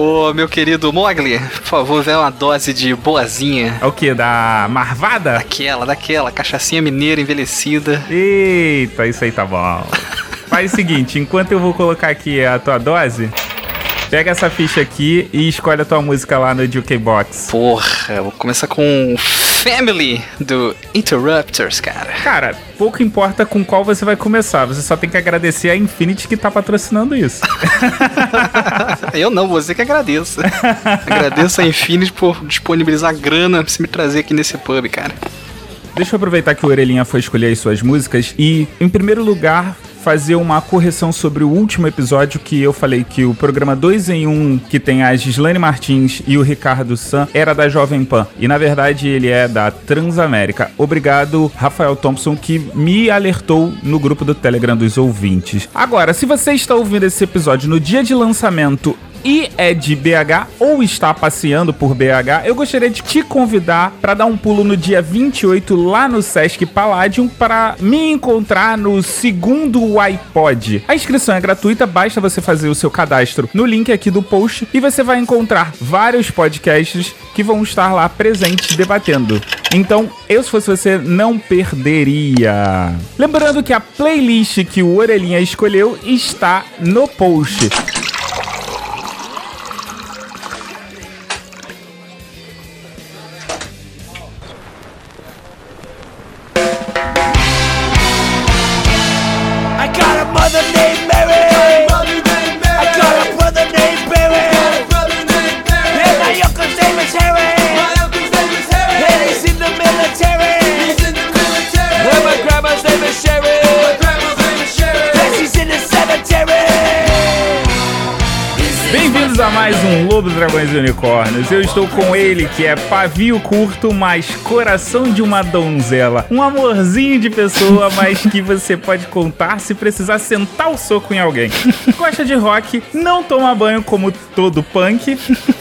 Ô, meu querido Mogli, por favor, vê uma dose de boazinha. É o que? Da marvada? Daquela, daquela, cachaçinha mineira envelhecida. Eita, isso aí tá bom. Faz o seguinte, enquanto eu vou colocar aqui a tua dose, pega essa ficha aqui e escolhe a tua música lá no Jukebox. Porra, eu vou começar com Family do Interrupters, cara. Cara, pouco importa com qual você vai começar, você só tem que agradecer a Infinity que tá patrocinando isso. eu não, você que agradeça. Agradeço a Infinity por disponibilizar grana pra você me trazer aqui nesse pub, cara. Deixa eu aproveitar que o Orelhinha foi escolher as suas músicas e, em primeiro lugar, fazer uma correção sobre o último episódio que eu falei que o programa 2 em 1, um, que tem a Gislaine Martins e o Ricardo San, era da Jovem Pan. E na verdade ele é da Transamérica. Obrigado, Rafael Thompson, que me alertou no grupo do Telegram dos ouvintes. Agora, se você está ouvindo esse episódio no dia de lançamento e é de BH ou está passeando por BH, eu gostaria de te convidar para dar um pulo no dia 28 lá no Sesc Palladium para me encontrar no segundo iPod. A inscrição é gratuita, basta você fazer o seu cadastro no link aqui do post e você vai encontrar vários podcasts que vão estar lá presentes debatendo. Então, eu se fosse você não perderia. Lembrando que a playlist que o Orelhinha escolheu está no post. Unicórnios. Eu estou com ele, que é pavio curto, mas coração de uma donzela. Um amorzinho de pessoa, mas que você pode contar se precisar sentar o soco em alguém. Gosta de rock, não toma banho como todo punk,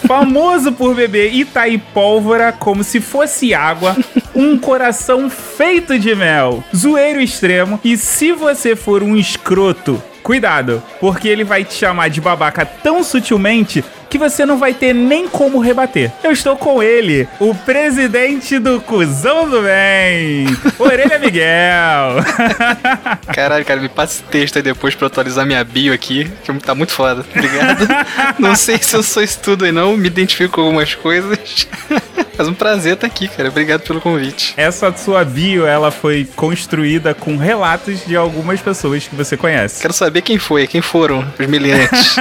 famoso por beber Itaí pólvora como se fosse água, um coração feito de mel, zoeiro extremo, e se você for um escroto, Cuidado, porque ele vai te chamar de babaca tão sutilmente que você não vai ter nem como rebater. Eu estou com ele, o presidente do Cusão do Bem, Orelha Miguel. Caralho, cara, me passa texto aí depois pra atualizar minha bio aqui, que tá muito foda, obrigado. não sei se eu sou isso tudo aí não, me identifico com algumas coisas. Mas um prazer estar aqui, cara. Obrigado pelo convite. Essa sua bio, ela foi construída com relatos de algumas pessoas que você conhece. Quero saber quem foi, quem foram os miliantes.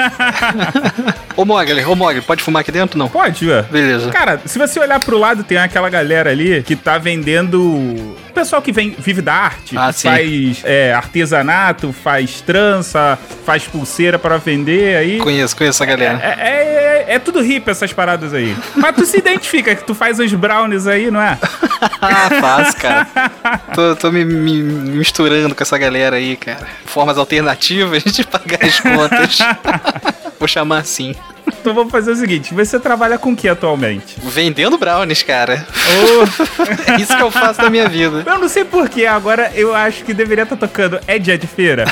ô Mogli, ô Mogli, pode fumar aqui dentro não? Pode, ué. Beleza. Cara, se você olhar pro lado, tem aquela galera ali que tá vendendo pessoal que vem, vive da arte, ah, faz é, artesanato, faz trança, faz pulseira para vender aí. Conheço, conheço a galera. É, é, é, é tudo hippie essas paradas aí. Mas tu se identifica que tu faz os brownies aí, não é? ah, faz, cara. Tô, tô me, me, misturando com essa galera aí, cara. Formas alternativas de pagar as contas. Vou chamar assim. Então vamos fazer o seguinte: você trabalha com o que atualmente? Vendendo brownies, cara. Oh. é isso que eu faço na minha vida. Eu não sei porquê, agora eu acho que deveria estar tá tocando. É dia de feira?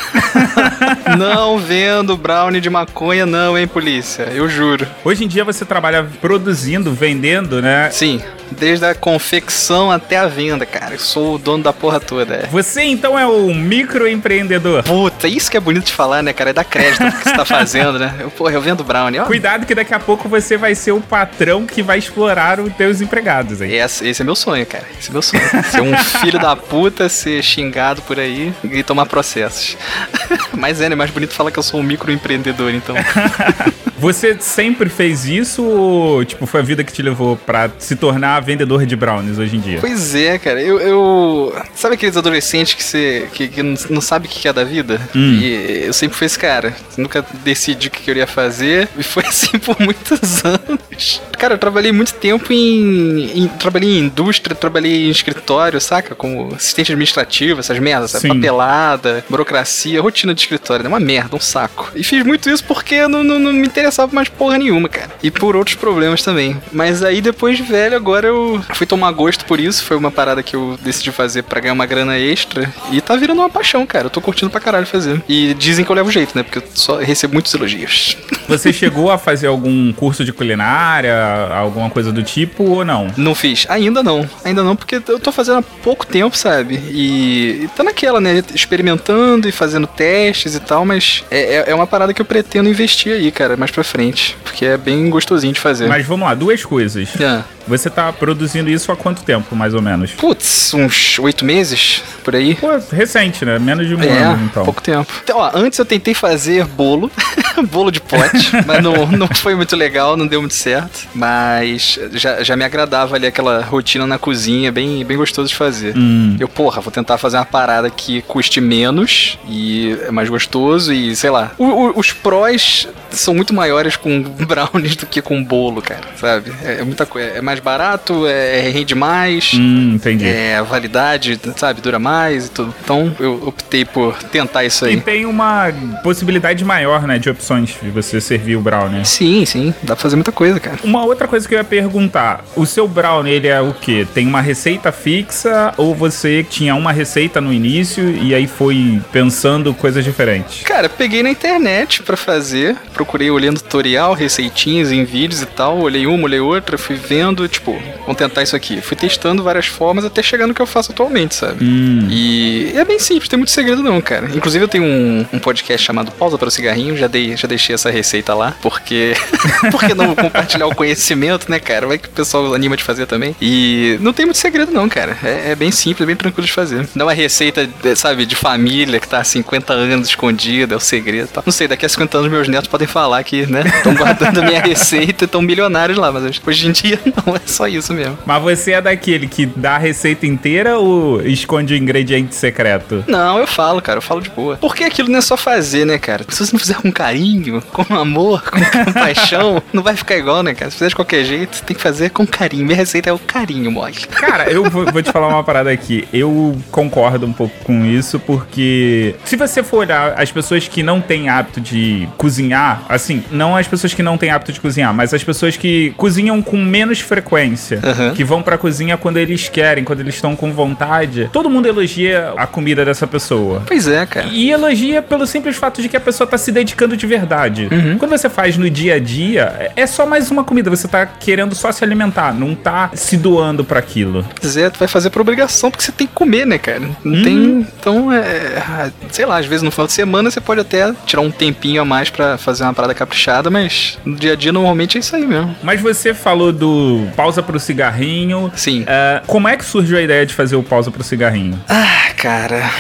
não vendo brownie de maconha, não, hein, polícia? Eu juro. Hoje em dia você trabalha produzindo, vendendo, né? Sim desde a confecção até a venda, cara. Eu sou o dono da porra toda. É. Você então é um microempreendedor. Puta, isso que é bonito de falar, né, cara? É dar crédito que você tá fazendo, né? Eu, porra, eu vendo brownie, ó. Cuidado que daqui a pouco você vai ser o patrão que vai explorar os teus empregados aí. Esse, esse é meu sonho, cara. Esse é meu sonho. ser um filho da puta, ser xingado por aí e tomar processos. Mas é, né? Mais bonito falar que eu sou um microempreendedor, então. Você sempre fez isso ou, tipo, foi a vida que te levou para se tornar vendedor de brownies hoje em dia? Pois é, cara. Eu. eu... Sabe aqueles adolescentes que você que, que não sabe o que é da vida? Hum. E eu sempre fui esse cara. Nunca decidi o que eu ia fazer. E foi assim por muitos anos. cara, eu trabalhei muito tempo em, em, Trabalhei em indústria, trabalhei em escritório, saca? Como assistente administrativo, essas merdas, sabe? Papelada, burocracia, rotina de escritório. É uma merda, um saco. E fiz muito isso porque não, não, não me interessava mais porra nenhuma, cara. E por outros problemas também. Mas aí depois de velho, agora eu fui tomar gosto por isso. Foi uma parada que eu decidi fazer para ganhar uma grana extra. E tá virando uma paixão, cara. Eu tô curtindo pra caralho fazer. E dizem que eu levo jeito, né? Porque eu só recebo muitos elogios. Você chegou a fazer algum curso de culinária, alguma coisa do tipo ou não? Não fiz. Ainda não. Ainda não, porque eu tô fazendo há pouco tempo, sabe? E, e tá naquela, né? Experimentando e fazendo testes e tal, mas é, é, é uma parada que eu pretendo investir aí, cara, mais pra frente. Porque é bem gostosinho de fazer. Mas vamos lá, duas coisas. É. Você tá produzindo isso há quanto tempo, mais ou menos? Putz, uns oito meses, por aí. Pô, recente, né? Menos de um é, ano, então. pouco tempo. Então, ó, antes eu tentei fazer bolo, bolo de pote, mas não, não foi muito legal, não deu muito certo. Mas já, já me agradava ali aquela rotina na cozinha, bem, bem gostoso de fazer. Hum. Eu, porra, vou tentar fazer uma parada que custe menos e é mais gostoso e, sei lá. O, o, os prós são muito maiores com brownies do que com bolo, cara, sabe? É, é muita coisa. É mais barato, é, rende mais. Hum, entendi. É, a validade, sabe, dura mais e tudo. Então eu optei por tentar isso aí. E tem uma possibilidade maior, né, de opções de você servir o brownie. Sim, sim. Dá pra fazer muita coisa, cara. Uma outra coisa que eu ia perguntar: o seu brownie, ele é o quê? Tem uma receita fixa ou você tinha uma receita no início e aí foi pensando coisas diferentes? Cara, peguei na internet para fazer, procurei olhando tutorial, receitinhas em vídeos e tal, olhei uma, olhei outra, fui vendo tipo, vamos tentar isso aqui. Fui testando várias formas até chegar no que eu faço atualmente, sabe? Hum. E é bem simples, tem muito segredo não, cara. Inclusive eu tenho um, um podcast chamado Pausa para o Cigarrinho, já, dei, já deixei essa receita lá, porque. porque não compartilhar o conhecimento, né, cara? Vai que o pessoal anima de fazer também. E não tem muito segredo não, cara. É, é bem simples, bem tranquilo de fazer. Não é receita, sabe, de família que tá há 50 anos escondida, é o segredo tal. Não sei, daqui a 50 anos meus netos podem falar que, né, estão guardando a minha receita e estão milionários lá, mas hoje em dia não é só isso mesmo. Mas você é daquele que dá a receita inteira ou esconde o ingrediente secreto? Não, eu falo, cara, eu falo de boa. Porque aquilo não é só fazer, né, cara? Se você não fizer com carinho, com amor, com, paixão, não vai ficar igual, né, cara? Se fizer de qualquer jeito, tem que fazer com carinho. Minha receita é o carinho, mole. Cara, eu vou, vou te falar uma parada aqui. Eu concordo um pouco com isso, porque se você for olhar as pessoas que não têm hábito de cozinhar, assim, não as pessoas que não têm hábito de cozinhar, mas as pessoas que cozinham com menos frequência frequência, uhum. que vão pra cozinha quando eles querem, quando eles estão com vontade. Todo mundo elogia a comida dessa pessoa. Pois é, cara. E elogia pelo simples fato de que a pessoa tá se dedicando de verdade. Uhum. Quando você faz no dia a dia, é só mais uma comida. Você tá querendo só se alimentar, não tá se doando para aquilo. Pois é, tu vai fazer por obrigação, porque você tem que comer, né, cara? Não uhum. tem. Então, é. Sei lá, às vezes no final de semana você pode até tirar um tempinho a mais para fazer uma parada caprichada, mas no dia a dia normalmente é isso aí mesmo. Mas você falou do pausa pro cigarrinho. Sim. Uh, como é que surgiu a ideia de fazer o pausa pro cigarrinho? Ah, cara.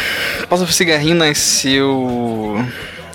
Pausa pro cigarrinho nasceu.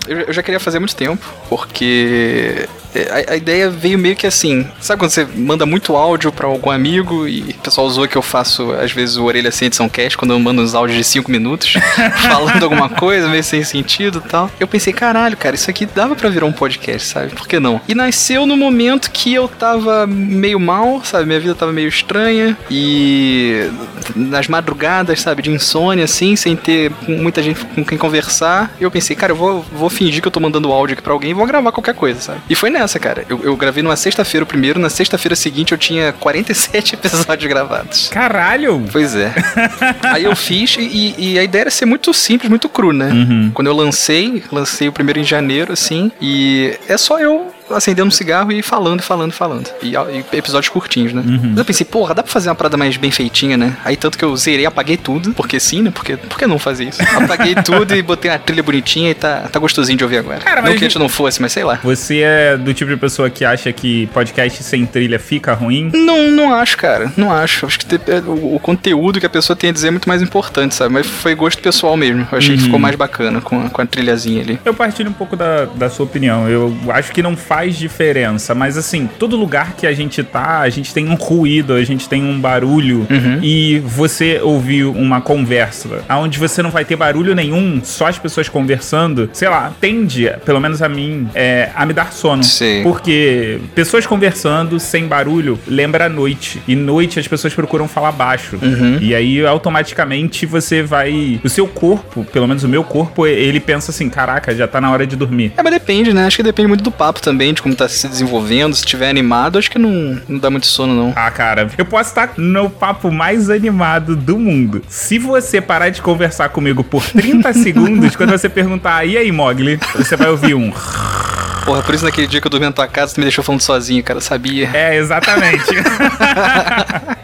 Eu já queria fazer há muito tempo, porque a, a, ideia veio meio que assim, sabe quando você manda muito áudio para algum amigo e o pessoal usou que eu faço às vezes o Orelha Sem Edição Cast quando eu mando uns áudios de 5 minutos falando alguma coisa meio sem sentido e tal. Eu pensei, caralho, cara, isso aqui dava para virar um podcast, sabe? Por que não? E nasceu no momento que eu tava meio mal, sabe? Minha vida tava meio estranha e nas madrugadas, sabe, de insônia assim, sem ter muita gente com quem conversar. Eu pensei, cara, eu vou, vou fingir que eu tô mandando áudio aqui pra alguém e vou gravar qualquer coisa, sabe? E foi nessa, cara. Eu, eu gravei numa sexta-feira o primeiro, na sexta-feira seguinte eu tinha 47 episódios gravados. Caralho! Pois é. Aí eu fiz e, e, a ideia era ser muito simples, muito cru, né? Uhum. Quando eu lancei, lancei o primeiro em janeiro, assim, e é só eu acendendo um cigarro e falando, falando, falando. E, e episódios curtinhos, né? Uhum. Mas eu pensei, porra, dá pra fazer uma parada mais bem feitinha, né? Aí tanto que eu zerei, apaguei tudo, porque sim, né? Porque, por que não fazer isso? Apaguei tudo e botei uma trilha bonitinha e tá, tá gostosinho de ouvir agora. Cara, não que a gente não fosse, mas sei lá. Você é do tipo de pessoa que acha que podcast sem trilha fica ruim? Não, não acho, cara. Não acho. Acho que te, é, o, o, conteúdo que a pessoa tem a dizer é muito mais importante, sabe? Mas foi gosto pessoal mesmo. Eu achei uhum. que ficou mais bacana com a, com a trilhazinha ali. Eu partilho um pouco da, da sua opinião. Eu acho que não faz faz diferença, mas assim, todo lugar que a gente tá, a gente tem um ruído, a gente tem um barulho Uhum. e você ouvir uma conversa onde você não vai ter barulho nenhum, só as pessoas conversando, sei lá, tende, pelo menos a mim, é, a me dar sono. Sim. Porque pessoas conversando sem barulho lembra a noite. E noite as pessoas procuram falar baixo. Uhum. E aí automaticamente você vai. O seu corpo, pelo menos o meu corpo, ele pensa assim: caraca, já tá na hora de dormir. É, mas depende, né? Acho que depende muito do papo também, como tá se desenvolvendo. Se tiver animado, acho que não, não dá muito sono, não. Ah, cara, eu posso estar no papo mais animado do mundo. Se você parar de conversar comigo por 30 segundos, quando você perguntar, e aí, Mogli? Você vai ouvir um. Porra, por isso naquele dia que eu dormi na tua casa, tu me deixou falando sozinho, cara. Sabia. É, exatamente.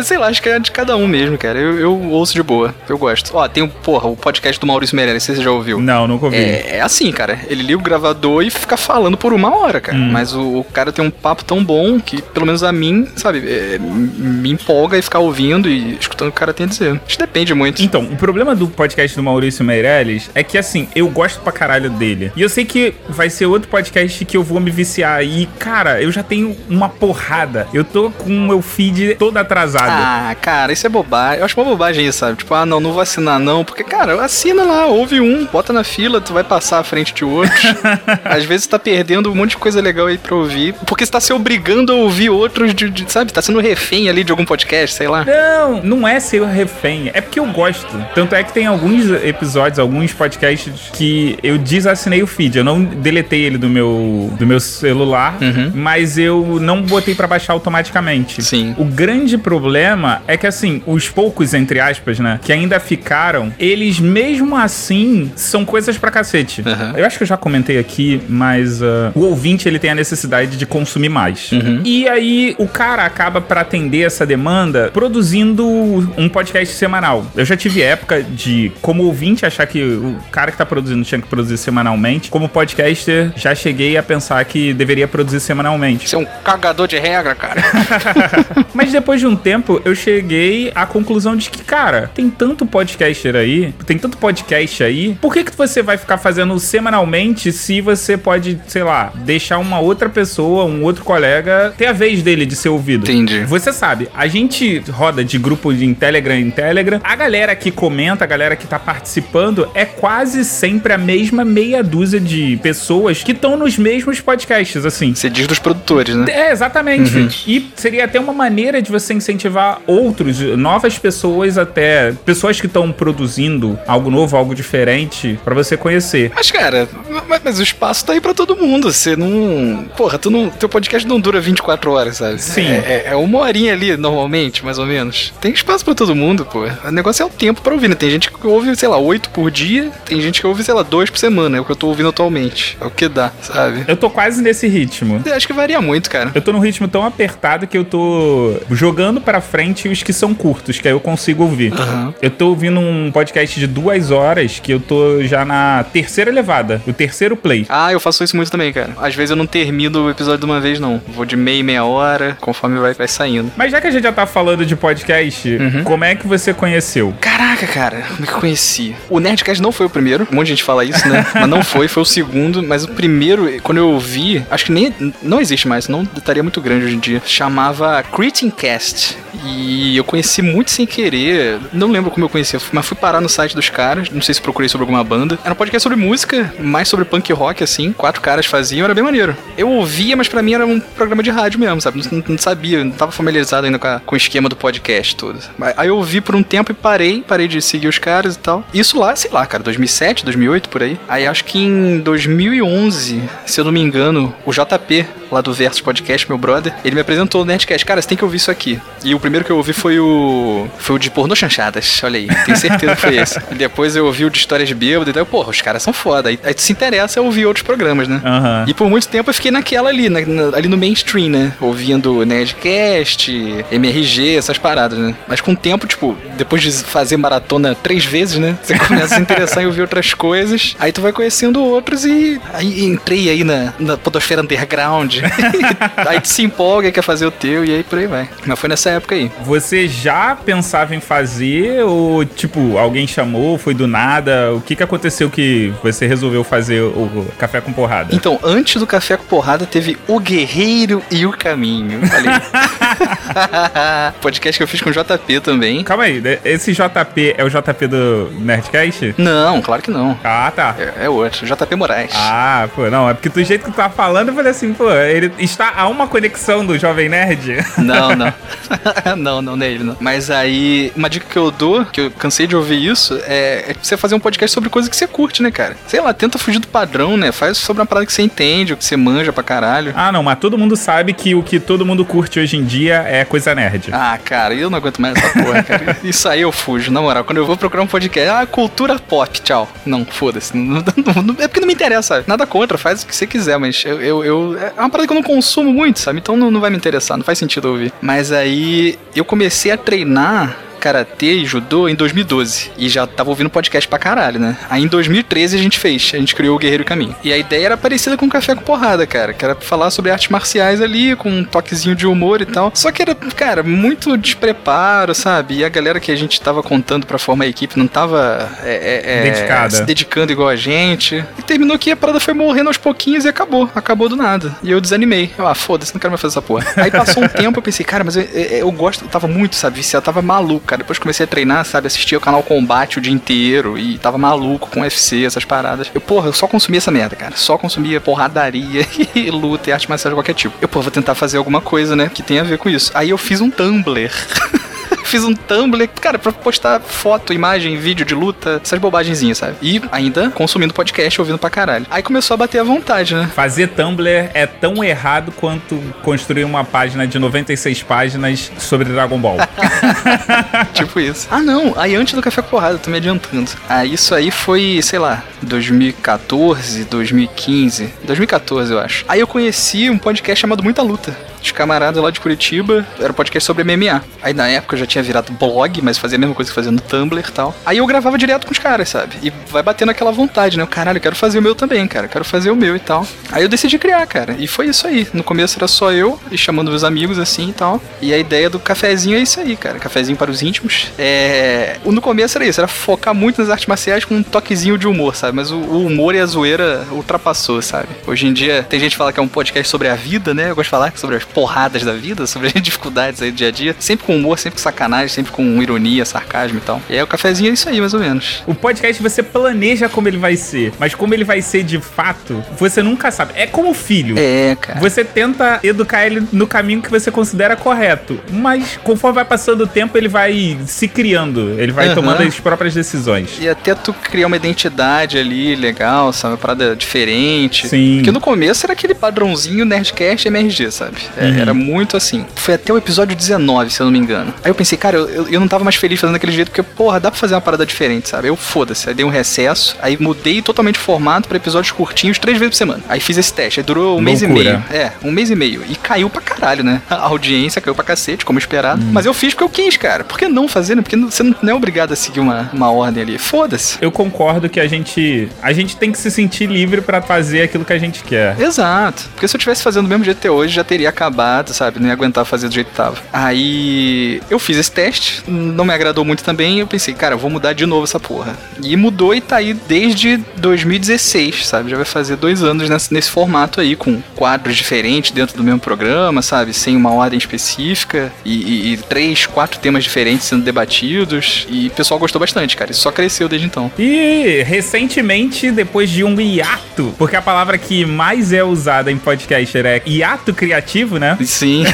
Mas sei lá, acho que é de cada um mesmo, cara. Eu, eu ouço de boa. Eu gosto. Ó, tem o, porra, o podcast do Maurício Meirelles, você já ouviu. não, nunca ouvi. É, é assim, cara. Ele liga o gravador e fica falando por uma hora, cara. Mas o, o cara tem um papo tão bom que, pelo menos a mim, sabe, é, me empolga e ficar ouvindo e escutando o que o cara tem a dizer. Acho que depende muito. Então, o problema do podcast do Maurício Meirelles é que, assim, eu gosto pra caralho dele. E eu sei que vai ser outro podcast que eu vou me viciar. E, cara, eu já tenho uma porrada. Eu tô com o meu feed todo atrasado. Ah, cara, isso é bobagem. Eu acho uma bobagem isso, sabe? Tipo, ah, não, não vou assinar não. Porque, cara, assina lá, ouve um, bota na fila, tu vai passar à frente de outros. Às vezes tá perdendo um monte de coisa legal aí pra ouvir. Porque você tá se obrigando a ouvir outros, de, de- sabe? Tá sendo refém ali de algum podcast, sei lá. Não, não é ser refém, é porque eu gosto. Tanto é que tem alguns episódios, alguns podcasts que eu desassinei o feed. Eu não deletei ele do meu, do meu celular, Uhum. mas eu não botei pra baixar automaticamente. Sim. O grande problema é que, assim, os poucos, entre aspas, né, que ainda ficaram, eles mesmo assim são coisas pra cacete. Uhum. Eu acho que eu já comentei aqui, mas ah, o ouvinte ele tem a necessidade de consumir mais. Uhum. E aí o cara acaba pra atender essa demanda produzindo um podcast semanal. Eu já tive época de, como ouvinte, achar que o cara que tá produzindo tinha que produzir semanalmente. Como podcaster, já cheguei a pensar que deveria produzir semanalmente. Você é um cagador de regra, cara. Mas depois de um tempo, eu cheguei à conclusão de que, cara, tem tanto podcaster aí, tem tanto podcast aí, por que que você vai ficar fazendo semanalmente se você pode, sei lá, deixar uma outra pessoa, um outro colega ter a vez dele de ser ouvido? Entendi. Você sabe, a gente roda de grupo em Telegram em Telegram, a galera que comenta, a galera que tá participando, é quase sempre a mesma meia dúzia de pessoas que estão nos mesmos podcasts, assim. Você diz dos produtores, né? É, exatamente. E seria até uma maneira de você incentivar outros, novas pessoas até, pessoas que estão produzindo algo novo, algo diferente, pra você conhecer. Mas, cara, mas, mas o espaço tá aí pra todo mundo. Você não. Porra, tu não. Teu podcast não dura 24 horas, sabe? Sim. É, é- é uma horinha ali, normalmente, mais ou menos. Tem espaço pra todo mundo, pô. O negócio é o tempo pra ouvir, né? Tem gente que ouve, sei lá, 8 por dia. Tem gente que ouve, sei lá, 2 por semana. É o que eu tô ouvindo atualmente. É o que dá, sabe? Eu tô quase nesse ritmo. Eu acho que varia muito, cara. Eu tô num ritmo tão apertado que eu tô jogando pra frente os que são curtos, que aí eu consigo ouvir. Aham. Eu tô ouvindo um podcast de duas horas que eu tô já na terceira levada, o terceiro play. Ah, eu faço isso muito também, cara. Às vezes eu não termino o episódio de uma vez, não. Vou de meia, e meia hora, conforme vai, vai saindo. Mas já que a gente já tá falando de podcast, como é que você conheceu? Caraca, cara, como é que eu conheci? O Nerdcast não foi o primeiro, um monte de gente fala isso, né? Mas não foi, foi o segundo. Mas o primeiro, quando eu ouvi, acho que nem não existe mais, não estaria muito grande hoje em dia. Chamava Cast E eu conheci muito sem querer. Não lembro como eu conheci, mas fui parar no site dos caras. Não sei se procurei sobre alguma banda. Era um podcast sobre música, mais sobre punk rock, assim. Quatro caras faziam, era bem maneiro. Eu ouvia, mas pra mim era um programa de rádio mesmo, sabe? Não, não sabia, não tava familiarizado ainda com, a- com o esquema do podcast todo. Aí eu ouvi por um tempo e parei, parei de seguir os caras e tal. Isso lá, sei lá, cara, 2007, 2008, por aí. Aí acho que em 2011, se eu não me engano, o JP, lá do Versus Podcast, meu brother, ele me apresentou o Nerdcast. Cara, você tem que ouvir isso aqui. E o primeiro que eu ouvi foi o. Foi o de pornô chanchadas. Olha aí, tenho certeza que foi esse. E depois eu ouvi o de histórias de bêbado e daí, porra, os caras são foda. Aí, aí tu se interessa a ouvir outros programas, né? Aham. E por muito tempo eu fiquei naquela ali, na- na- ali no mainstream, né? Ouvindo Nerdcast, MRG, essas paradas, né? Mas com o tempo, tipo, depois de fazer maratona três vezes, né? Você começa a se interessar em ouvir outras coisas. Aí tu vai conhecendo outros e aí entrei aí na, na podosfera underground aí tu se empolga e quer fazer o teu, e aí por aí vai. Mas foi nessa época aí. Você já pensava em fazer, ou tipo, alguém chamou, foi do nada? O que que aconteceu que você resolveu fazer o Café com Porrada? Então, antes do Café com Porrada, teve O Guerreiro e o Caminho. Falei. Podcast que eu fiz com o JP também. Calma aí, né? esse JP é o JP do Nerdcast? Não, claro que não. Ah, tá. É, é outro, JP Moraes. Ah, pô, não, é porque do jeito que tu tá falando, eu falei assim, pô, ele está a uma conexão do Jovem Nerd? Não, não. não, não, não é ele, não. Mas aí, uma dica que eu dou, que eu cansei de ouvir isso, é, é você fazer um podcast sobre coisa que você curte, né, cara? Sei lá, tenta fugir do padrão, né? Faz sobre uma parada que você entende, o que você manja pra caralho. Ah, não, mas todo mundo sabe que o que todo mundo curte hoje em dia é coisa nerd. Ah, cara, eu não aguento mais essa porra, cara. Isso aí eu fujo, na moral. Quando eu vou procurar um podcast, ah, cultura pop, tchau. Não, foda-se. é porque não me interessa, Nada contra, faz o que você quiser, mas eu, eu, eu, é uma parada que eu não consumo muito, sabe? Então não, não vai me interessar, não faz sentido ouvir. Mas aí eu comecei a treinar karatê e judô em 2012. E já tava ouvindo podcast pra caralho, né? Aí em 2013 a gente fez, a gente criou o Guerreiro Caminho. E a ideia era parecida com Café com Porrada, cara, que era falar sobre artes marciais ali, com um toquezinho de humor e tal. Só que era, cara, muito despreparo, sabe? E a galera que a gente tava contando pra formar a equipe não tava é, é, é Dedicada. se dedicando igual a gente. E terminou que a parada foi morrendo aos pouquinhos e acabou. Acabou do nada. E eu desanimei. Eu, ah, foda-se, não quero mais fazer essa porra. Aí passou um tempo, eu pensei, cara, mas eu, eu, eu gosto, eu tava muito, sabe, viciado, tava maluco cara. Depois comecei a treinar, sabe? Assistia o canal Combate o dia inteiro e tava maluco com UFC, essas paradas. Eu, porra, eu só consumia essa merda, cara. Só consumia porradaria e luta e arte marcial de qualquer tipo. Eu, pô, vou tentar fazer alguma coisa, né? Que tenha a ver com isso. Aí eu fiz um Tumblr. fiz um Tumblr, cara, pra postar foto, imagem, vídeo de luta, essas bobagenzinhas, sabe? E ainda consumindo podcast, ouvindo pra caralho. Aí começou a bater a vontade, né? Fazer Tumblr é tão errado quanto construir uma página de 96 páginas sobre Dragon Ball. tipo isso. Ah, não. Aí antes do Café Porrada, tô me adiantando. Ah, isso aí foi, sei lá, 2014, 2015. 2014, eu acho. Aí eu conheci um podcast chamado Muita Luta de camaradas lá de Curitiba. Era um podcast sobre MMA. Aí na época eu já tinha virado blog, mas fazia a mesma coisa que fazia no Tumblr e tal. Aí eu gravava direto com os caras, sabe? E vai batendo aquela vontade, né? Caralho, eu quero fazer o meu também, cara. Eu quero fazer o meu e tal. Aí eu decidi criar, cara. E foi isso aí. No começo era só eu e chamando meus amigos assim e tal. E a ideia do cafezinho é isso aí, cara. Cafezinho para os íntimos. É. No começo era isso, era focar muito nas artes marciais com um toquezinho de humor, sabe? Mas o, o humor e a zoeira ultrapassou, sabe? Hoje em dia tem gente que fala que é um podcast sobre a vida, né? Eu gosto de falar sobre as porradas da vida, sobre as dificuldades aí do dia a dia. Sempre com humor, sempre com sacanagem, sempre com ironia, sarcasmo e tal. E aí o cafezinho é isso aí, mais ou menos. O podcast você planeja como ele vai ser, mas como ele vai ser de fato, você nunca sabe. É como filho. É, cara. Você tenta educar ele no caminho que você considera correto, mas conforme vai passando o tempo, ele vai se criando, ele vai uhum. tomando as próprias decisões. E até tu criar uma identidade ali legal, sabe? Uma parada diferente. Sim. Porque no começo era aquele padrãozinho Nerdcast MRG, sabe? É, uhum. Era muito assim. Foi até o episódio 19, se eu não me engano. Aí eu pensei, cara, eu, eu, não tava mais feliz fazendo daquele jeito, porque, porra, dá pra fazer uma parada diferente, sabe? Eu foda-se. Aí dei um recesso, aí mudei totalmente o formato pra episódios curtinhos, três vezes por semana. Aí fiz esse teste, aí durou um Loucura. mês e meio. É, um mês e meio. E caiu pra caralho, né? A audiência caiu pra cacete, como esperado. Hum. Mas eu fiz porque eu quis, cara. Por que não fazer, né? Porque você não é obrigado a seguir uma, uma ordem ali. Foda-se. Eu concordo que a gente. A gente tem que se sentir livre para fazer aquilo que a gente quer. Exato. Porque se eu tivesse fazendo do mesmo jeito até hoje, já teria acabado, sabe? Não ia aguentar fazer do jeito que tava. Aí eu fiz esse teste, não me agradou muito também. Eu pensei, cara, vou mudar de novo essa porra. E mudou e tá aí desde 2016, sabe? Já vai fazer dois anos nesse, nesse formato aí, com quadros diferentes dentro do mesmo programa, sabe? Sem uma ordem específica e, e, e três, quatro temas diferentes sendo debatidos. E o pessoal gostou bastante, cara. Isso só cresceu desde então. E recentemente, depois de um hiato, porque a palavra que mais é usada em podcaster é hiato criativo, né? Sim.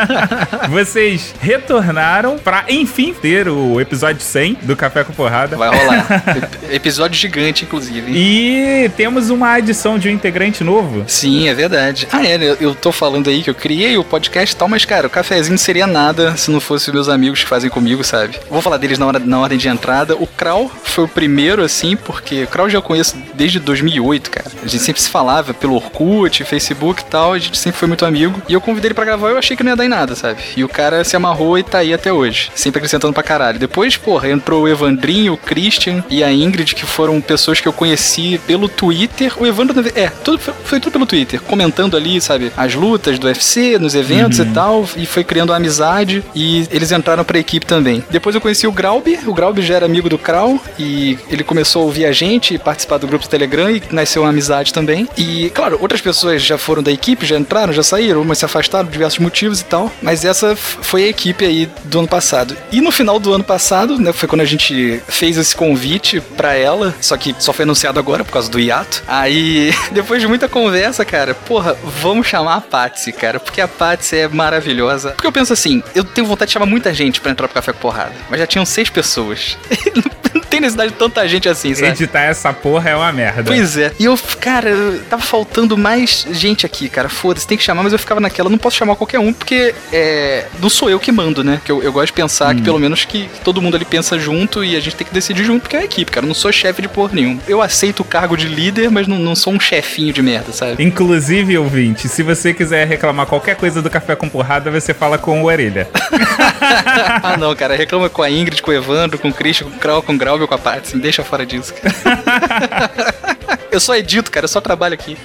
Vocês retornaram para enfim ter o episódio 100 do Café com Porrada. Vai rolar. episódio gigante, inclusive. E temos uma adição de um integrante novo. Sim, é verdade. Ah, é, eu tô falando aí que eu criei o podcast e tal, mas, cara, o cafezinho seria nada se não fosse meus amigos que fazem comigo, sabe? Vou falar deles na, hora, na ordem de entrada. O Krau foi o primeiro, assim, porque o Krau já conheço desde 2008, cara. A gente sempre se falava pelo Orkut, Facebook e tal, a gente sempre foi muito amigo. E E eu convidei ele pra gravar e eu achei que não ia dar em nada, sabe? E o cara se amarrou e tá aí até hoje. Sempre acrescentando pra caralho. Depois, porra, entrou o Evandrinho, o Christian e a Ingrid, que foram pessoas que eu conheci pelo Twitter. O Evandro, é, tudo, foi tudo pelo Twitter, comentando ali, sabe, as lutas do UFC, nos eventos uhum. e tal, e foi criando uma amizade. E eles entraram pra equipe também. Depois eu conheci o Graub, o Graub já era amigo do Krau, e ele começou a ouvir a gente e participar do grupo do Telegram, e nasceu uma amizade também. E, claro, outras pessoas já foram da equipe, já entraram, já saíram, umas se afastaram por diversos motivos e tal, mas essa foi a equipe aí do ano passado. E no final do ano passado, né, foi quando a gente fez esse convite para ela, só que só foi anunciado agora por causa do hiato. Aí, depois de muita conversa, cara, porra, vamos chamar a Patsy, cara, porque a Patsy é maravilhosa. Porque eu penso assim, eu tenho vontade de chamar muita gente para entrar pro Café com Porrada, mas já tinham seis pessoas. tem necessidade de tanta gente assim, sabe? Editar essa porra é uma merda. Pois é. E eu, cara, tava faltando mais gente aqui, cara. Foda-se, tem que chamar, mas eu ficava naquela, não posso chamar qualquer um, porque é, não sou eu que mando, né? Que eu, eu gosto de pensar hum. que pelo menos que todo mundo ali pensa junto e a gente tem que decidir junto, porque é a equipe, cara. Eu não sou chefe de porra nenhum. Eu aceito o cargo de líder, mas não, não sou um chefinho de merda, sabe? Inclusive, ouvinte, se você quiser reclamar qualquer coisa do café com porrada, você fala com o Orelha. ah, não, cara. Reclama com a Ingrid, com o Evandro, com o Christian, com o Krau, com o Grau, com a Patsy. Me deixa fora disso, eu só edito, cara. Eu só trabalho aqui.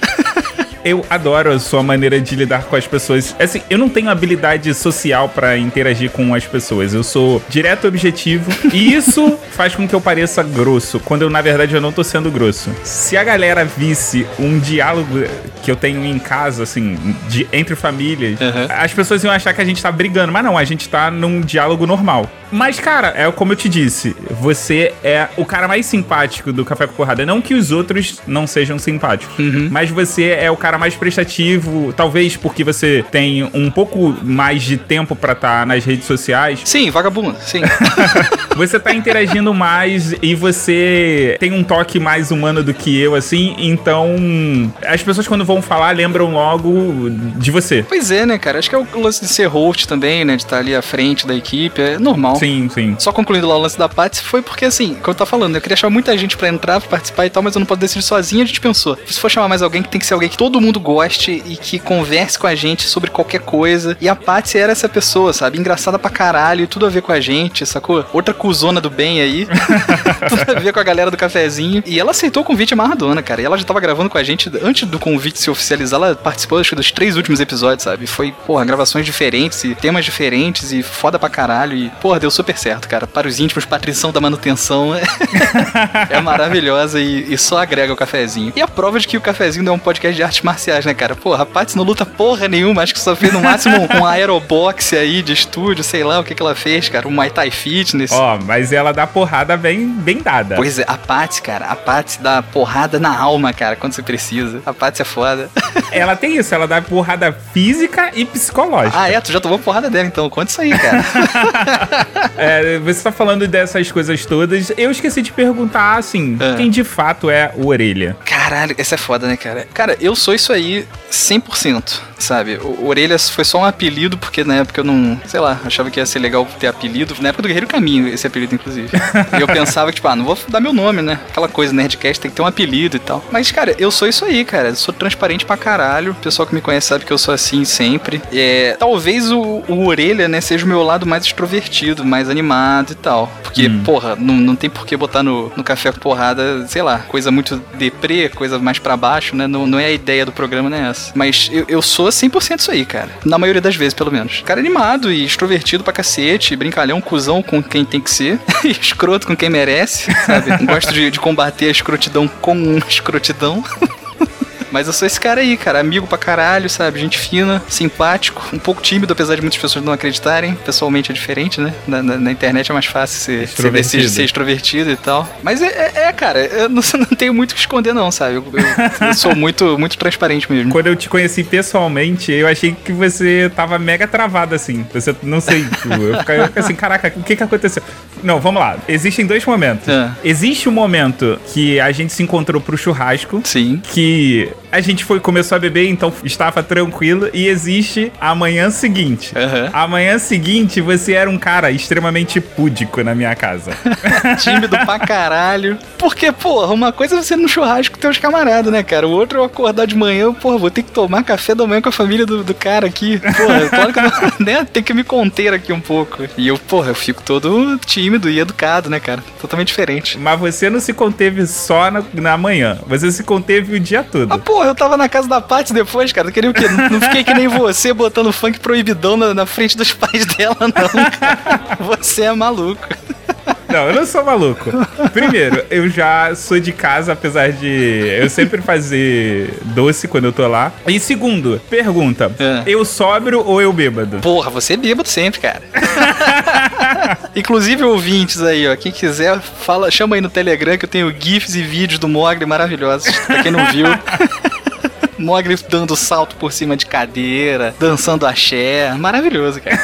Eu adoro a sua maneira de lidar com as pessoas. Assim, eu não tenho habilidade social para interagir com as pessoas. Eu sou direto objetivo. e isso faz com que eu pareça grosso, quando eu, na verdade, eu não tô sendo grosso. Se a galera visse um diálogo que eu tenho em casa, assim, de, entre famílias, uhum. as pessoas iam achar que a gente tá brigando. Mas não, a gente tá num diálogo normal. Mas, cara, é como eu te disse, você é o cara mais simpático do Café com Porrada. Não que os outros não sejam simpáticos, uhum. mas você é o cara mais prestativo, talvez porque você tem um pouco mais de tempo para estar tá nas redes sociais. Sim, vagabundo, sim. você tá interagindo mais e você tem um toque mais humano do que eu, assim, então as pessoas quando vão falar lembram logo de você. Pois é, né, cara? Acho que é o lance de ser host também, né? De estar tá ali à frente da equipe, é normal. Sim, sim. Só concluindo lá o lance da Patsy, foi porque, assim, como eu tava falando, eu queria chamar muita gente para entrar, pra participar e tal, mas eu não posso decidir sozinho. A gente pensou, se for chamar mais alguém, que tem que ser alguém que todo mundo goste e que converse com a gente sobre qualquer coisa. E a Patsy era essa pessoa, sabe? Engraçada pra caralho, tudo a ver com a gente, sacou? Outra cuzona do bem aí. tudo a ver com a galera do cafezinho. E ela aceitou o convite amarradona, cara. E ela já tava gravando com a gente antes do convite se oficializar. Ela participou, acho que, dos três últimos episódios, sabe? Foi, porra, gravações diferentes e temas diferentes e foda pra caralho. E, porra, deu super certo, cara. Para os íntimos, patrição da manutenção é maravilhosa e, e, só agrega o cafezinho. E a prova de que o cafezinho não é um podcast de artes marciais, né, cara? Porra, a Patsy não luta porra nenhuma, acho que só fez no máximo um aerobox aí de estúdio, sei lá o que, que ela fez, cara. Um Muay Thai Fitness. Ó, oh, mas ela dá porrada bem, bem dada. Pois é, a Patsy, cara, a Patsy dá porrada na alma, cara, quando você precisa. A Patsy é foda. ela tem isso, ela dá porrada física e psicológica. Ah, é? Tu já tomou porrada dela, então conta isso aí, cara. é, você tá falando dessas coisas todas, eu esqueci de perguntar, assim, é. quem de fato é o Orelha? Caralho, essa é foda, né, cara? Cara, eu sou isso aí 100%, sabe? O Orelhas foi só um apelido, porque na época eu não, sei lá, achava que ia ser legal ter apelido. Na época do Guerreiro Caminho, esse apelido, inclusive. e eu pensava tipo, ah, não vou dar meu nome, né? Aquela coisa, Nerdcast tem que ter um apelido e tal. Mas, cara, eu sou isso aí, cara. Eu sou transparente pra caralho. O pessoal que me conhece sabe que eu sou assim sempre. É, talvez o, o Orelha, né, seja o meu lado mais extrovertido, mais animado e tal. Porque, hum. porra, não, não tem por que botar no, no café porrada, sei lá, coisa muito deprê, coisa mais para baixo, né? Não, não é a ideia do programa, né? Essa. Mas eu, eu sou 100% isso aí, cara. Na maioria das vezes, pelo menos. Cara animado e extrovertido pra cacete, brincalhão, cuzão com quem tem que ser, escroto com quem merece, sabe? Gosto de, de combater a escrotidão com escrotidão. Mas eu sou esse cara aí, cara. Amigo pra caralho, sabe? Gente fina, simpático, um pouco tímido, apesar de muitas pessoas não acreditarem. Pessoalmente é diferente, né? Na, na, na internet é mais fácil ser extrovertido. Ser, ser extrovertido e tal. Mas é, é, é cara, eu não, não, tenho muito o que esconder, não, sabe? Eu, eu, eu, sou muito, muito transparente mesmo. Quando eu te conheci pessoalmente, eu achei que você tava mega travado, assim. Você, não sei, eu fiquei assim, caraca, o que que aconteceu? Não, vamos lá. Existem dois momentos. É. Existe um momento que a gente se encontrou pro churrasco. Sim. Que a gente foi, começou a beber, então estava tranquilo. E existe a manhã seguinte. A manhã seguinte, você era um cara extremamente púdico na minha casa. Tímido pra caralho. Porque, porra, uma coisa é você no churrasco com teus camaradas, né, cara? O outro é eu acordar de manhã, porra, vou ter que tomar café da manhã com a família do, do cara aqui. Porra, claro que eu né? Tem que me conter aqui um pouco. E eu, porra, eu fico todo tímido e educado, né, cara? Totalmente diferente. Mas você não se conteve só na, na manhã. Você se conteve o dia Ah, todo. Porra, eu tava na casa da Paty depois, cara. Eu queria o quê? Não fiquei que nem você botando funk proibidão na, na frente dos pais dela, não, cara. Você é maluco. Não, eu não sou maluco. Primeiro, eu já sou de casa, apesar de eu sempre fazer doce quando eu tô lá. E segundo, pergunta: É. eu sóbrio ou eu bêbado? Porra, você é bêbado sempre, cara. Inclusive, ouvintes aí, ó. Quem quiser, fala, chama aí no Telegram que eu tenho GIFs e vídeos do Mogli maravilhosos. Pra quem não viu. Mogli dando salto por cima de cadeira, dançando axé. Maravilhoso, cara.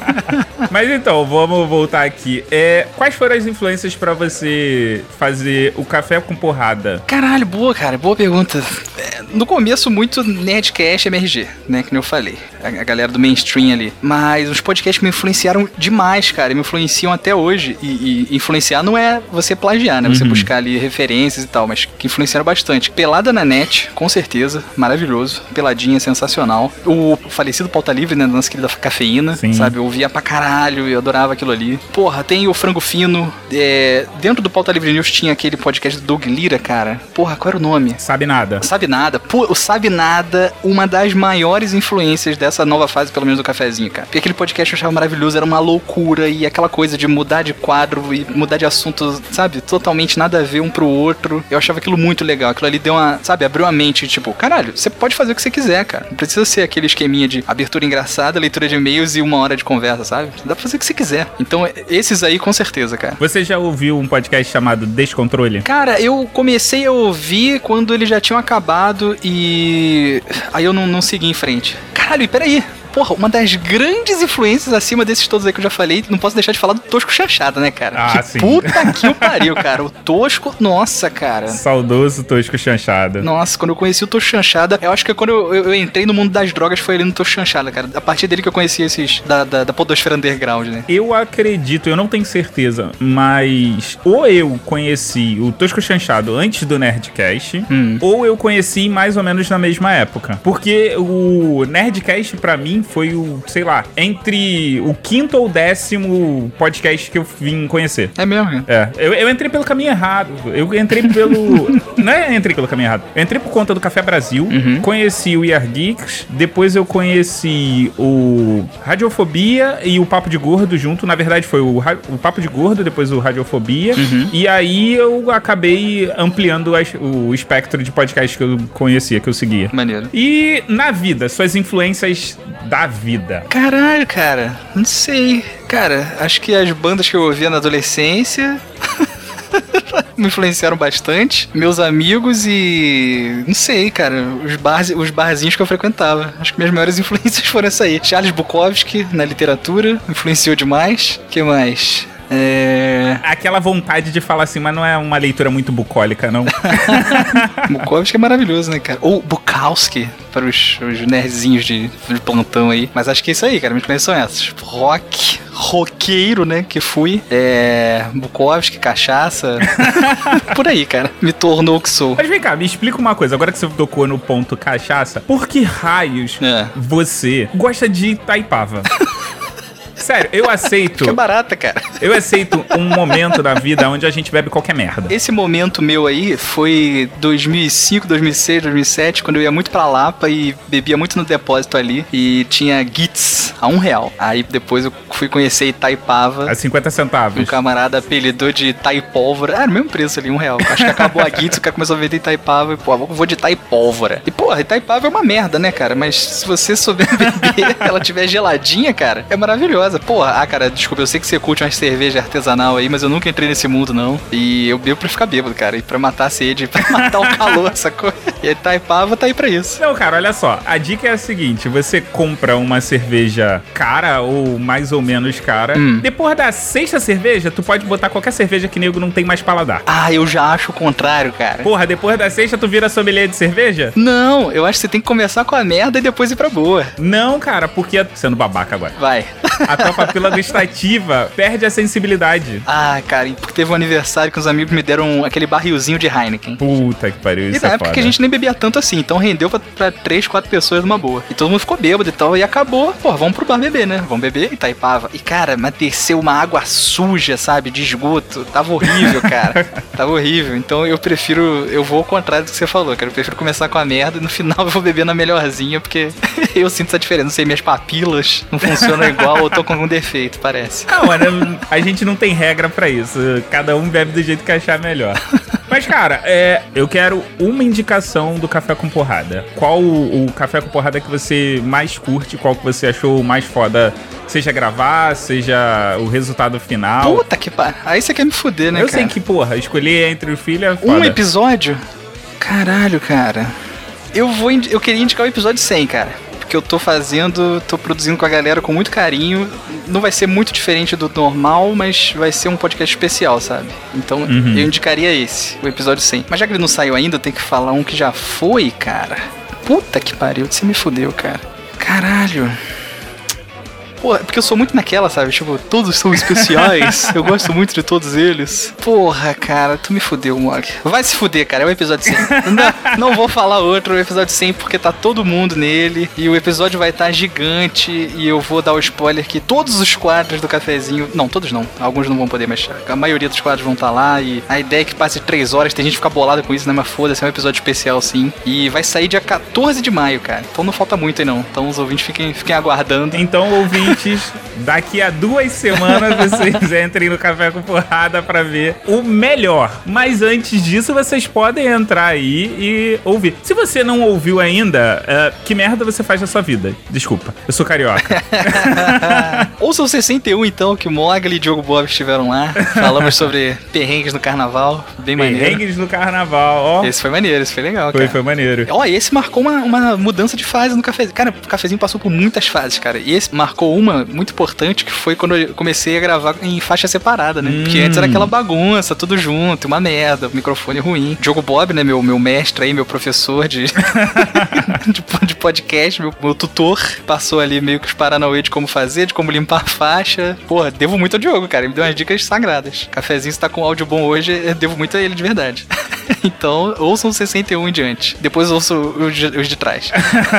Mas então, vamos voltar aqui. É, quais foram as influências pra você fazer o café com porrada? Caralho, boa, cara. Boa pergunta. É, No começo, muito Nerdcast MRG, né? Que nem eu falei. A, a galera do mainstream ali. Mas os podcasts me influenciaram demais, cara. e Me influenciam até hoje. E, e influenciar não é você plagiar, né? Você Uhum. buscar ali referências e tal. Mas que influenciaram bastante. Pelada na net, com certeza. Maravilhoso. Peladinha, sensacional. O falecido Pauta Livre, né? Nossa querida cafeína. Sim. Sabe? Eu ouvia pra caralho. Eu adorava aquilo ali. Porra, tem o Frango Fino. é, dentro do Pauta Livre News tinha aquele podcast do Doug Lira, cara. Porra, qual era o nome? Sabe nada. Sabe Nada. Pô, o Sabe Nada, uma das maiores influências dessa nova fase, pelo menos do cafezinho, cara. Porque aquele podcast eu achava maravilhoso, era uma loucura e aquela coisa de mudar de quadro e mudar de assunto, sabe? Totalmente nada a ver um pro outro. Eu achava aquilo muito legal. Aquilo ali deu uma, sabe, abriu a mente, tipo, caralho, você pode fazer o que você quiser, cara. Não precisa ser aquele esqueminha de abertura engraçada, leitura de e-mails e uma hora de conversa, sabe? Dá pra fazer o que você quiser. Então, esses aí, com certeza, cara. Você já ouviu um podcast chamado Descontrole? Cara, eu comecei a ouvir quando eles já tinham acabado e. Aí eu não, não segui em frente. Caralho, e peraí. Porra, uma das grandes influências acima desses todos aí que eu já falei, não posso deixar de falar do Tosco Chanchada, né, cara? Ah, que sim. puta que o pariu, cara. O Tosco, nossa, cara. Saudoso Tosco Chanchada. Nossa, quando eu conheci o Tosco Chanchada, eu acho que quando eu, eu- eu entrei no mundo das drogas foi ali no Tosco Chanchada, cara. A partir dele que eu conheci esses da, da, da podosfera underground, né? Eu acredito, eu não tenho certeza, mas ou eu conheci o Tosco Chanchado antes do Nerdcast, Hum. ou eu conheci mais ou menos na mesma época. Porque o Nerdcast, pra mim, foi o, sei lá, entre o quinto ou décimo podcast que eu vim conhecer. É mesmo, né? É, eu, eu entrei pelo caminho errado. Eu entrei pelo. não é entrei pelo caminho errado. Eu entrei por conta do Café Brasil. Uhum. Conheci o Year Geeks. Depois eu conheci o Radiofobia e o Papo de Gordo junto. Na verdade, foi o, o Papo de Gordo, depois o Radiofobia. Uhum. E aí eu acabei ampliando as- o espectro de podcast que eu conhecia, que eu seguia. Maneiro. E na vida, suas influências da vida. Caralho, cara, não sei. Cara, acho que as bandas que eu ouvia na adolescência me influenciaram bastante. Meus amigos e. Não sei, cara. Os, bars, os barzinhos que eu frequentava. Acho que minhas maiores influências foram essa aí. Charles Bukowski, na literatura, influenciou demais. que mais? É. Aquela vontade de falar assim, mas não é uma leitura muito bucólica, não. Bukowski é maravilhoso, né, cara? Ou Bukowski, para os, os nerdzinhos de, de plantão aí. Mas acho que é isso aí, cara. Minhas influências são essas. Rock, roqueiro, né, que fui. É. Bukowski, cachaça. Por aí, cara. Me tornou o que sou. Mas vem cá, me explica uma coisa. Agora que você tocou no ponto cachaça, por que raios É. você gosta de Taipava? Sério, eu aceito. Que barata, cara. Eu aceito um momento da vida onde a gente bebe qualquer merda. Esse momento meu aí foi 2005, 2006, 2007, quando eu ia muito pra Lapa e bebia muito no depósito ali. E tinha Gits a um real. Aí depois eu fui conhecer Itaipava. A 50 Um centavos. camarada apelidou de Taipólvora. Ah, era o mesmo preço ali, um real. Acho que acabou a Gits, o cara começou a vender Itaipava e, pô, eu vou de Taipólvora. E, porra, Itaipava é uma merda, né, cara? Mas se você souber beber, ela tiver geladinha, cara, é maravilhosa. Porra, ah, cara, desculpa, eu sei que você curte umas cerveja artesanal aí, mas eu nunca entrei nesse mundo, não. E eu bebo pra ficar bêbado, cara. E pra matar a sede, pra matar o calor, sacou? E aí Taipava tá aí pra isso. Não, cara, olha só. A dica é a seguinte: você compra uma cerveja cara ou mais ou menos cara. Hum. Depois da sexta cerveja, tu pode botar qualquer cerveja que nego não tem mais paladar. Ah, eu já acho o contrário, cara. Porra, depois da sexta tu vira sommelier de cerveja? Não, eu acho que você tem que começar com a merda e depois ir pra boa. Não, cara, porque sendo babaca agora. Vai. A tua papila gustativa perde a sensibilidade. Ah, cara, e porque teve um aniversário que os amigos me deram aquele barrilzinho de Heineken. Puta que pariu, E isso na é época foda. que a gente nem bebia tanto assim, então rendeu pra, pra três, quatro pessoas numa boa. E todo mundo ficou bêbado e tal, e acabou. Pô, vamos pro bar beber, né? Vamos beber e Taipava. E cara, mas desceu uma água suja, sabe? De esgoto. Tava horrível, cara. Tava horrível. Então eu prefiro, eu vou ao contrário do que você falou, cara. Eu prefiro começar com a merda e no final eu vou beber na melhorzinha, porque eu sinto essa diferença. Não sei, minhas papilas não funcionam igual, eu tô com algum defeito, parece. Não, mano, a gente não tem regra pra isso. Cada um bebe do jeito que achar melhor. Mas, cara, é, eu quero uma indicação do Café com Porrada. Qual o, o Café com Porrada que você mais curte? Qual que você achou mais foda? Seja gravar, seja o resultado final. Puta que pariu. Aí você quer me fuder, né, eu cara? sei que, porra, escolher entre o filho é foda. Um episódio? Caralho, cara. Eu vou. Eu queria indicar o episódio 100, cara. Porque eu tô fazendo, tô produzindo com a galera com muito carinho. Não vai ser muito diferente do normal, mas vai ser um podcast especial, sabe? Então Uhum. eu indicaria esse, o episódio 100. Mas já que ele não saiu ainda, eu tenho que falar um que já foi, cara. Puta que pariu, você me fudeu, cara. Caralho. Pô, é porque eu sou muito naquela, sabe? Tipo, todos são especiais. eu gosto muito de todos eles. Porra, cara, tu me fudeu, Mog. Vai se fuder, cara. É o episódio 100. não, não vou falar outro, é o episódio 100, porque tá todo mundo nele. E o episódio vai estar gigante. E eu vou dar o spoiler que todos os quadros do cafezinho. Não, todos não. Alguns não vão poder, mas a maioria dos quadros vão estar lá. E a ideia é que passe três horas. Tem gente que fica bolada com isso, né? Mas foda-se, é um episódio especial sim. E vai sair dia 14 de maio, cara. Então não falta muito aí não. Então os ouvintes fiquem, fiquem aguardando. Então, ouvintes, daqui a duas semanas vocês entrem no Café com Porrada pra ver o melhor. Mas antes disso, vocês podem entrar aí e ouvir. Se você não ouviu ainda, eh, que merda você faz na sua vida? Desculpa, eu sou carioca. Ouça o 61 então, que o Mogli e Diogo Bob estiveram lá. Falamos sobre perrengues no carnaval. Bem maneiro. Perrengues no carnaval, ó. Esse foi maneiro, esse foi legal, Foi, cara. foi maneiro. Ó, esse marcou uma, uma mudança de fase no cafezinho. Cara, o cafezinho passou por muitas fases, cara. E esse marcou uma muito importante, que foi quando eu comecei a gravar em faixa separada, né? Porque Hum. antes era aquela bagunça, tudo junto, uma merda, microfone ruim. Diogo Bob, né, meu, meu mestre aí, meu professor de, de, de podcast, meu, meu tutor, passou ali meio que os paranauê de como fazer, de como limpar a faixa. Porra, devo muito ao Diogo, cara. Ele me deu umas dicas sagradas. Cafezinho, se tá com áudio bom hoje, eu devo muito a ele de verdade. então, ouçam o 61 em diante. Depois ouçam os de, os de trás.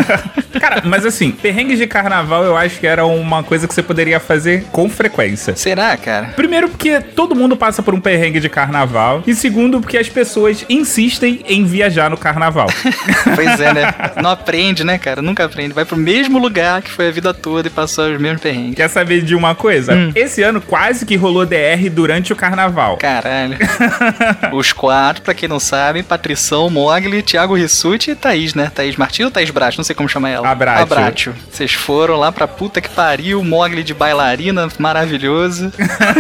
Cara, mas assim, perrengues de carnaval eu acho que era uma coisa que você poderia fazer com frequência. Será, cara? Primeiro, porque todo mundo passa por um perrengue de carnaval. E segundo, porque as pessoas insistem em viajar no carnaval. Pois é, né? Não aprende, né, cara? Nunca aprende. Vai pro mesmo lugar que foi a vida toda e passou os mesmos perrengues. Quer saber de uma coisa? Hum. Esse ano quase que rolou DR durante o carnaval. Caralho. Os quatro, pra quem não sabe, Patrição, Mogli, Thiago Rissuti e Thaís, né? Thaís Martins ou Thaís Bracho? Não sei como chamar ela. Abratio. Abratio. Vocês foram lá pra puta que pariu, Mogli de bailarina, maravilhoso.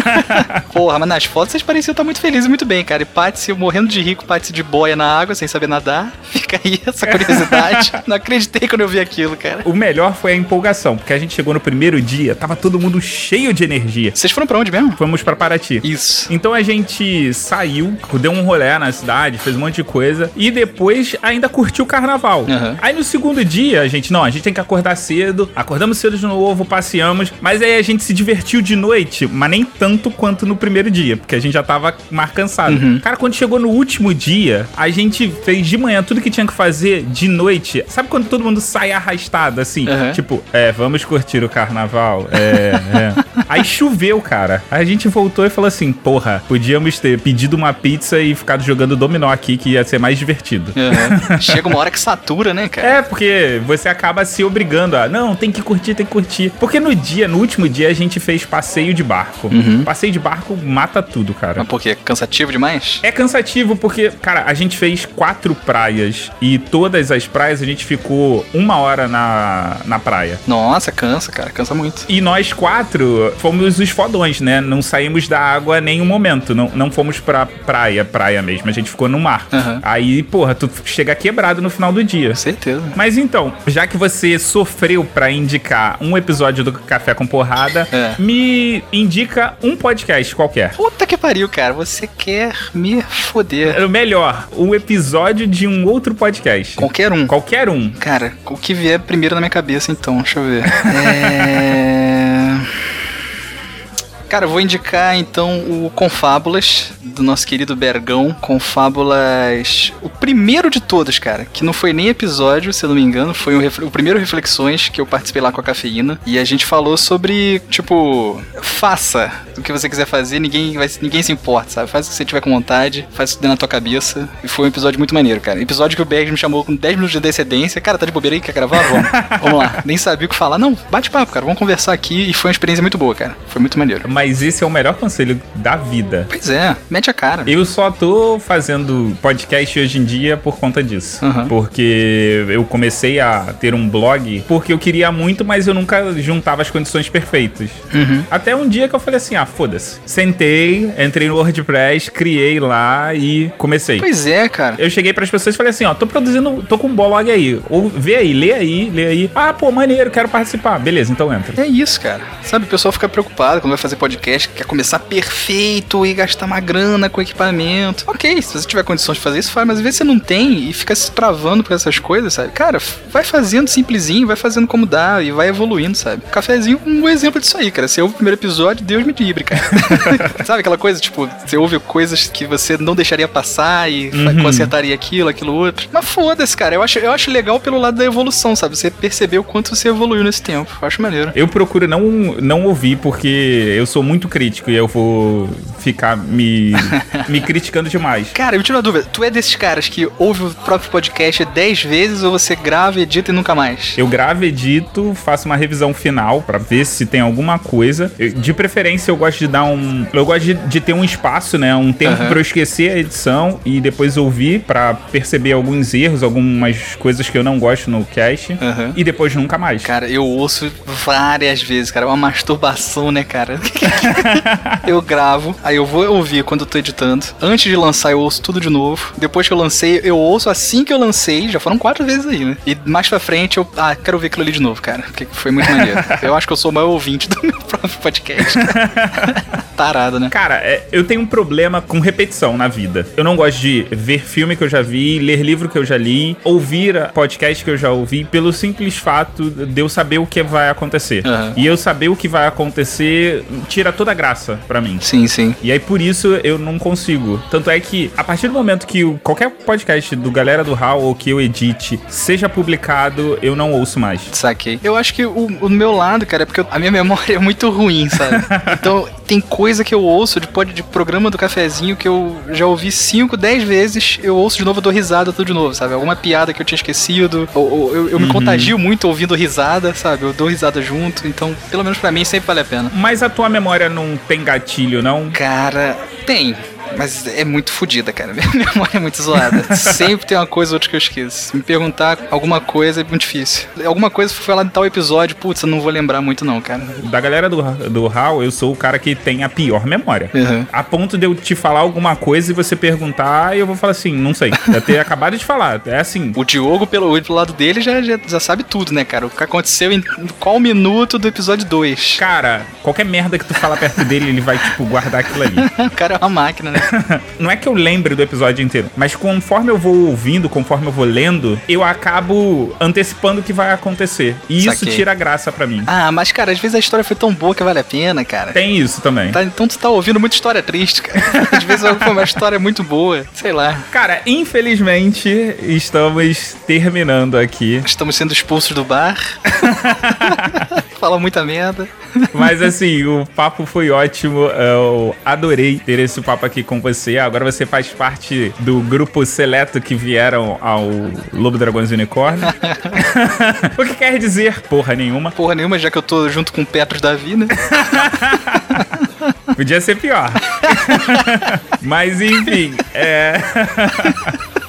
Porra, mas nas fotos vocês pareciam estar muito felizes e muito bem, cara. E Patsy morrendo de rico, Patsy de boia na água, sem saber nadar. Fica aí essa curiosidade. não acreditei quando eu vi aquilo, cara. O melhor foi a empolgação, porque a gente chegou no primeiro dia, tava todo mundo cheio de energia. Vocês foram pra onde mesmo? Fomos pra Paraty. Isso. Então a gente saiu, deu um rolê na cidade, fez um monte de coisa e depois ainda curtiu o carnaval. Aham. Aí no segundo dia, a gente, não, a gente tem que acordar cedo. Acordamos cedo de novo, passeamos, mas aí a gente se divertiu de noite, mas nem tanto quanto no primeiro dia, porque a gente já tava mais cansado. Uhum. Cara, quando chegou no último dia, a gente fez de manhã tudo que tinha que fazer de noite. Sabe quando todo mundo sai arrastado assim? Aham. Tipo, é, vamos curtir o carnaval. É, é. Aí choveu, cara. Aí a gente voltou e falou assim: porra, podíamos ter pedido uma pizza e ficado jogando dominó aqui, que ia ser mais divertido. Aham. Chega uma hora que satura, né, cara? É, porque você acaba se obrigando a, não, tem que curtir, tem que curtir. Porque no dia, no último dia, a gente fez passeio de barco. Uhum. Passeio de barco mata tudo, cara. Mas por quê? Cansativo demais? É cansativo porque, cara, a gente fez quatro praias e todas as praias a gente ficou uma hora na, na praia. Nossa, cansa, cara. Cansa muito. E nós quatro fomos os fodões, né? Não saímos da água em nenhum momento. Não, não fomos pra praia, praia mesmo. A gente ficou no mar. Aham. Aí, porra, tu chega quebrado no final do dia. Certeza. Mas então, já que você sofreu pra indicar um episódio do Café com Porrada, É. me indica um podcast qualquer. Puta que pariu, cara. Você quer me foder. O melhor, um episódio de um outro podcast. Qualquer um. Qualquer um. Cara, o que vier primeiro na minha cabeça, então, deixa eu ver. é. Cara, eu vou indicar então o Confábulas, do nosso querido Bergão. Confábulas. O primeiro de todos, cara, que não foi nem episódio, se eu não me engano, foi o, primeiro Reflexões que eu participei lá com a cafeína. E a gente falou sobre, tipo, faça o que você quiser fazer, ninguém, vai, ninguém se importa, sabe? Faz o que você tiver com vontade, faz o que der na tua cabeça. E foi um episódio muito maneiro, cara. Episódio que o Berg me chamou com 10 minutos de antecedência. Cara, tá de bobeira aí, quer gravar? Vamos. vamos lá. Nem sabia o que falar. Não, bate papo, cara. Vamos conversar aqui. E foi uma experiência muito boa, cara. Foi muito maneiro. Mas esse é o melhor conselho da vida. Pois é, mete a cara. Eu só tô fazendo podcast hoje em dia por conta disso. Aham. Porque eu comecei a ter um blog porque eu queria muito, mas eu nunca juntava as condições perfeitas. Uhum. Até um dia que eu falei assim: ah, foda-se. Sentei, entrei no WordPress, criei lá e comecei. Pois é, cara. Eu cheguei pras pessoas e falei assim, ó, tô produzindo, tô com um blog aí. Ou vê aí, lê aí, lê aí. Ah, pô, maneiro, quero participar. Beleza, então entra. É isso, cara. Sabe, o pessoal fica preocupado quando vai fazer podcast, quer começar perfeito e gastar uma grana com equipamento. Ok, se você tiver condições de fazer isso, faz, mas às vezes você não tem e fica se travando por essas coisas, sabe? Cara, vai fazendo simplesinho, vai fazendo como dá e vai evoluindo, sabe? Cafezinho é um exemplo disso aí, cara. Você ouve o primeiro episódio, Deus me livre, cara. sabe aquela coisa, tipo, você ouve coisas que você não deixaria passar e Uhum. consertaria aquilo, aquilo outro. Mas foda-se, cara. Eu acho, eu acho legal pelo lado da evolução, sabe? Você percebeu o quanto você evoluiu nesse tempo. Eu acho maneiro. Eu procuro não, não ouvir porque eu sou muito crítico e eu vou ficar me, me criticando demais. Cara, eu tiro uma dúvida. Tu é desses caras que ouve o próprio podcast 10 vezes ou você grava, edita e nunca mais? Eu gravo, edito, faço uma revisão final pra ver se tem alguma coisa. Eu- de preferência, eu gosto de dar um. Eu gosto de, de ter um espaço, né? Um tempo Aham. pra eu esquecer a edição e depois ouvir pra perceber alguns erros, algumas coisas que eu não gosto no cast. Aham. E depois nunca mais. Cara, eu ouço várias vezes, cara. É uma masturbação, né, cara? eu gravo, aí eu vou ouvir quando eu tô editando. Antes de lançar, eu ouço tudo de novo. Depois que eu lancei, eu ouço assim que eu lancei. Já foram quatro vezes aí, né? E mais pra frente, eu. Ah, quero ver aquilo ali de novo, cara. Porque foi muito maneiro. eu acho que eu sou o maior ouvinte do meu próprio podcast. Tarado, né? Cara, é, eu tenho um problema com repetição na vida. Eu não gosto de ver filme que eu já vi, ler livro que eu já li, ouvir podcast que eu já ouvi, pelo simples fato de eu saber o que vai acontecer. Aham. E eu saber o que vai acontecer tira toda a graça pra mim. Sim, sim. E aí por isso eu não consigo. Tanto é que a partir do momento que qualquer podcast do Galera do Hall ou que eu edite seja publicado, eu não ouço mais. Saquei. Eu acho que o, o meu lado, cara, é porque eu- a minha memória é muito ruim, sabe? Então, tem coisa que eu ouço de, pode, de programa do cafezinho que eu já ouvi 5, 10 vezes, eu ouço de novo, eu dou risada tudo de novo, sabe? Alguma piada que eu tinha esquecido, ou, ou eu, eu me contagio muito ouvindo risada, sabe? Eu dou risada junto, então, pelo menos pra mim, sempre vale a pena. Mas a tua memória não tem gatilho, não? Cara, tem. Mas é muito fodida, cara. Minha memória é muito zoada. Sempre tem uma coisa ou outra que eu esqueço. Me perguntar alguma coisa é muito difícil. Alguma coisa foi falar em tal episódio, putz, eu não vou lembrar muito não, cara. Da galera do, do HAL, eu sou o cara que tem a pior memória. Uhum. A ponto de eu te falar alguma coisa e você perguntar, e eu vou falar assim, não sei. Já ter acabado de falar. É assim. O Diogo, pelo, pelo lado dele, já, já, já sabe tudo, né, cara? O que aconteceu em qual minuto do episódio 2. Cara, qualquer merda que tu fala perto dele, ele vai, tipo, guardar aquilo ali. O cara é uma máquina, né? Não é que eu lembre do episódio inteiro, mas conforme eu vou ouvindo, conforme eu vou lendo, eu acabo antecipando o que vai acontecer. E isso Saquei. tira graça pra mim. Ah, mas, cara, às vezes a história foi tão boa que vale a pena, cara. Tem isso também. Tá, então tu tá ouvindo muita história triste, cara. Às vezes foi uma história muito boa, sei lá. Cara, infelizmente, estamos terminando aqui. Estamos sendo expulsos do bar. Fala muita merda. Mas assim, o papo foi ótimo. Eu adorei ter esse papo aqui com você. Agora você faz parte do grupo seleto que vieram ao Lobo Dragões e Unicórnio. o que quer dizer porra nenhuma. Porra nenhuma, já que eu tô junto com o Petros Davi, né? Podia ser pior. Mas enfim, é.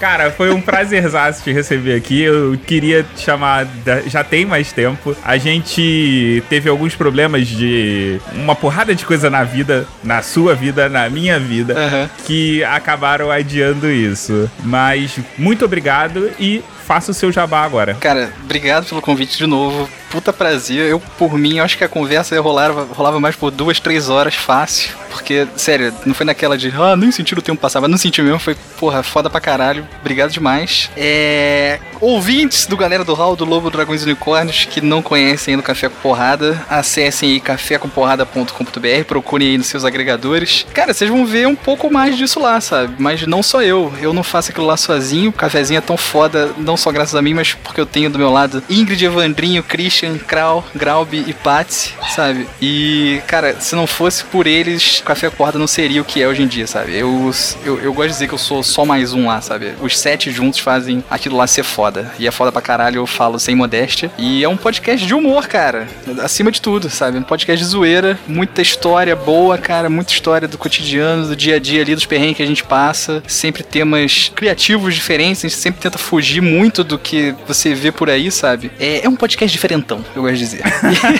Cara, foi um prazerzaço te receber aqui. Eu queria te chamar. Já tem mais tempo. A gente teve alguns problemas de uma porrada de coisa na vida, na sua vida, na minha vida, uhum. que acabaram adiando isso. Mas muito obrigado e faça o seu jabá agora. Cara, obrigado pelo convite de novo. Puta prazer. Eu, por mim, acho que a conversa rolava, rolava mais por duas, três horas fácil. Porque, sério, não foi naquela de, ah, nem senti o tempo passar, mas não senti mesmo. Foi, porra, foda pra caralho. Obrigado demais. É. Ouvintes do Galera do Hall, do Lobo, Dragões e Unicórnios, que não conhecem ainda o Café com Porrada, acessem aí cafécomporrada.com.br, procurem aí nos seus agregadores. Cara, vocês vão ver um pouco mais disso lá, sabe? Mas não só eu. Eu não faço aquilo lá sozinho. O cafezinho é tão foda, não só graças a mim, mas porque eu tenho do meu lado Ingrid, Evandrinho, Christian, Krau, Graub e Patsy, sabe? E, cara, se não fosse por eles, Café Corda não seria o que é hoje em dia, sabe? Eu, eu, eu gosto de dizer que eu sou só mais um lá, sabe? Os sete juntos fazem aquilo lá ser foda. E é foda pra caralho, eu falo sem modéstia. E é um podcast de humor, cara. Acima de tudo, sabe? Um podcast de zoeira, muita história boa, cara, muita história do cotidiano, do dia a dia ali, dos perrengues que a gente passa. Sempre temas criativos diferentes, a gente sempre tenta fugir muito do que você vê por aí, sabe? É, é um podcast diferentão, eu gosto de dizer.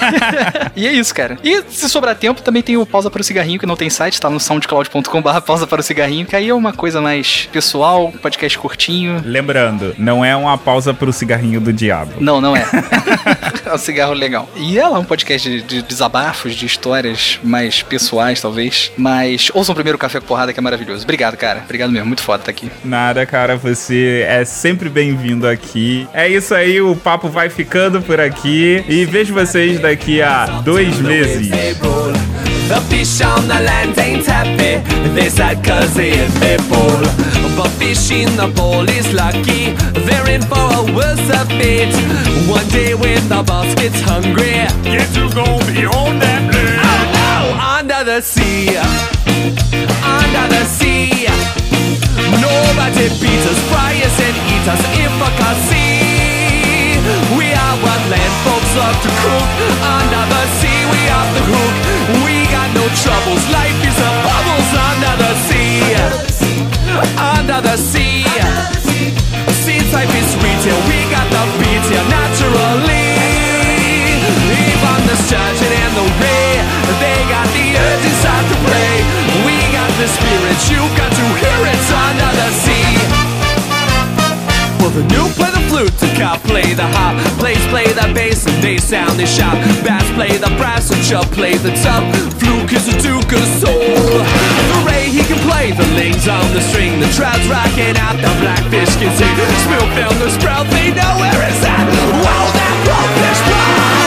e, é isso, cara. E se sobrar tempo, também tem o Pausa para o Cigarrinho, que não tem site, tá no soundcloud.com.br pausa para o cigarrinho, que aí é uma coisa mais pessoal, podcast curtinho. Lembrando, não é uma pausa para o cigarrinho do diabo. Não, não é. é um cigarro legal. E é lá um podcast de, de desabafos, de histórias mais pessoais, talvez. Mas ouçam primeiro o Café com Porrada, que é maravilhoso. Obrigado, cara. Obrigado mesmo. Muito foda estar aqui. Nada, cara. Você é sempre bem-vindo aqui. É isso aí, o papo vai ficando por aqui e vejo vocês daqui a dois meses. The fish on the land ain't happy, they sad cause they bowl. But fish in the bowl is lucky, they're in for a worse fate. One day when the boss gets hungry, guess who's gonna be on that plate? Oh, oh, under the sea, under the sea. Nobody beats us, fry us and eat us if I can see. We are what land folks love to cook. Under the sea, we are the hook. We got no troubles. Life is a bubbles under the sea. Under the sea. Since life is retail, we got the beat here naturally. Even the sturgeon and the ray, they got the urge inside to play. We got the spirit, you got to hear it under the sea. Well, the new the cop play the hop, plays play the bass, and they sound they shout. Bass play the brass, and chub play the tub. Fluke is a duke of soul. The ray he can play the lings on the string, the trout's rocking out, the blackfish can sing. Spill film the sprout, they know where it's at. Wow, that blowfish blow!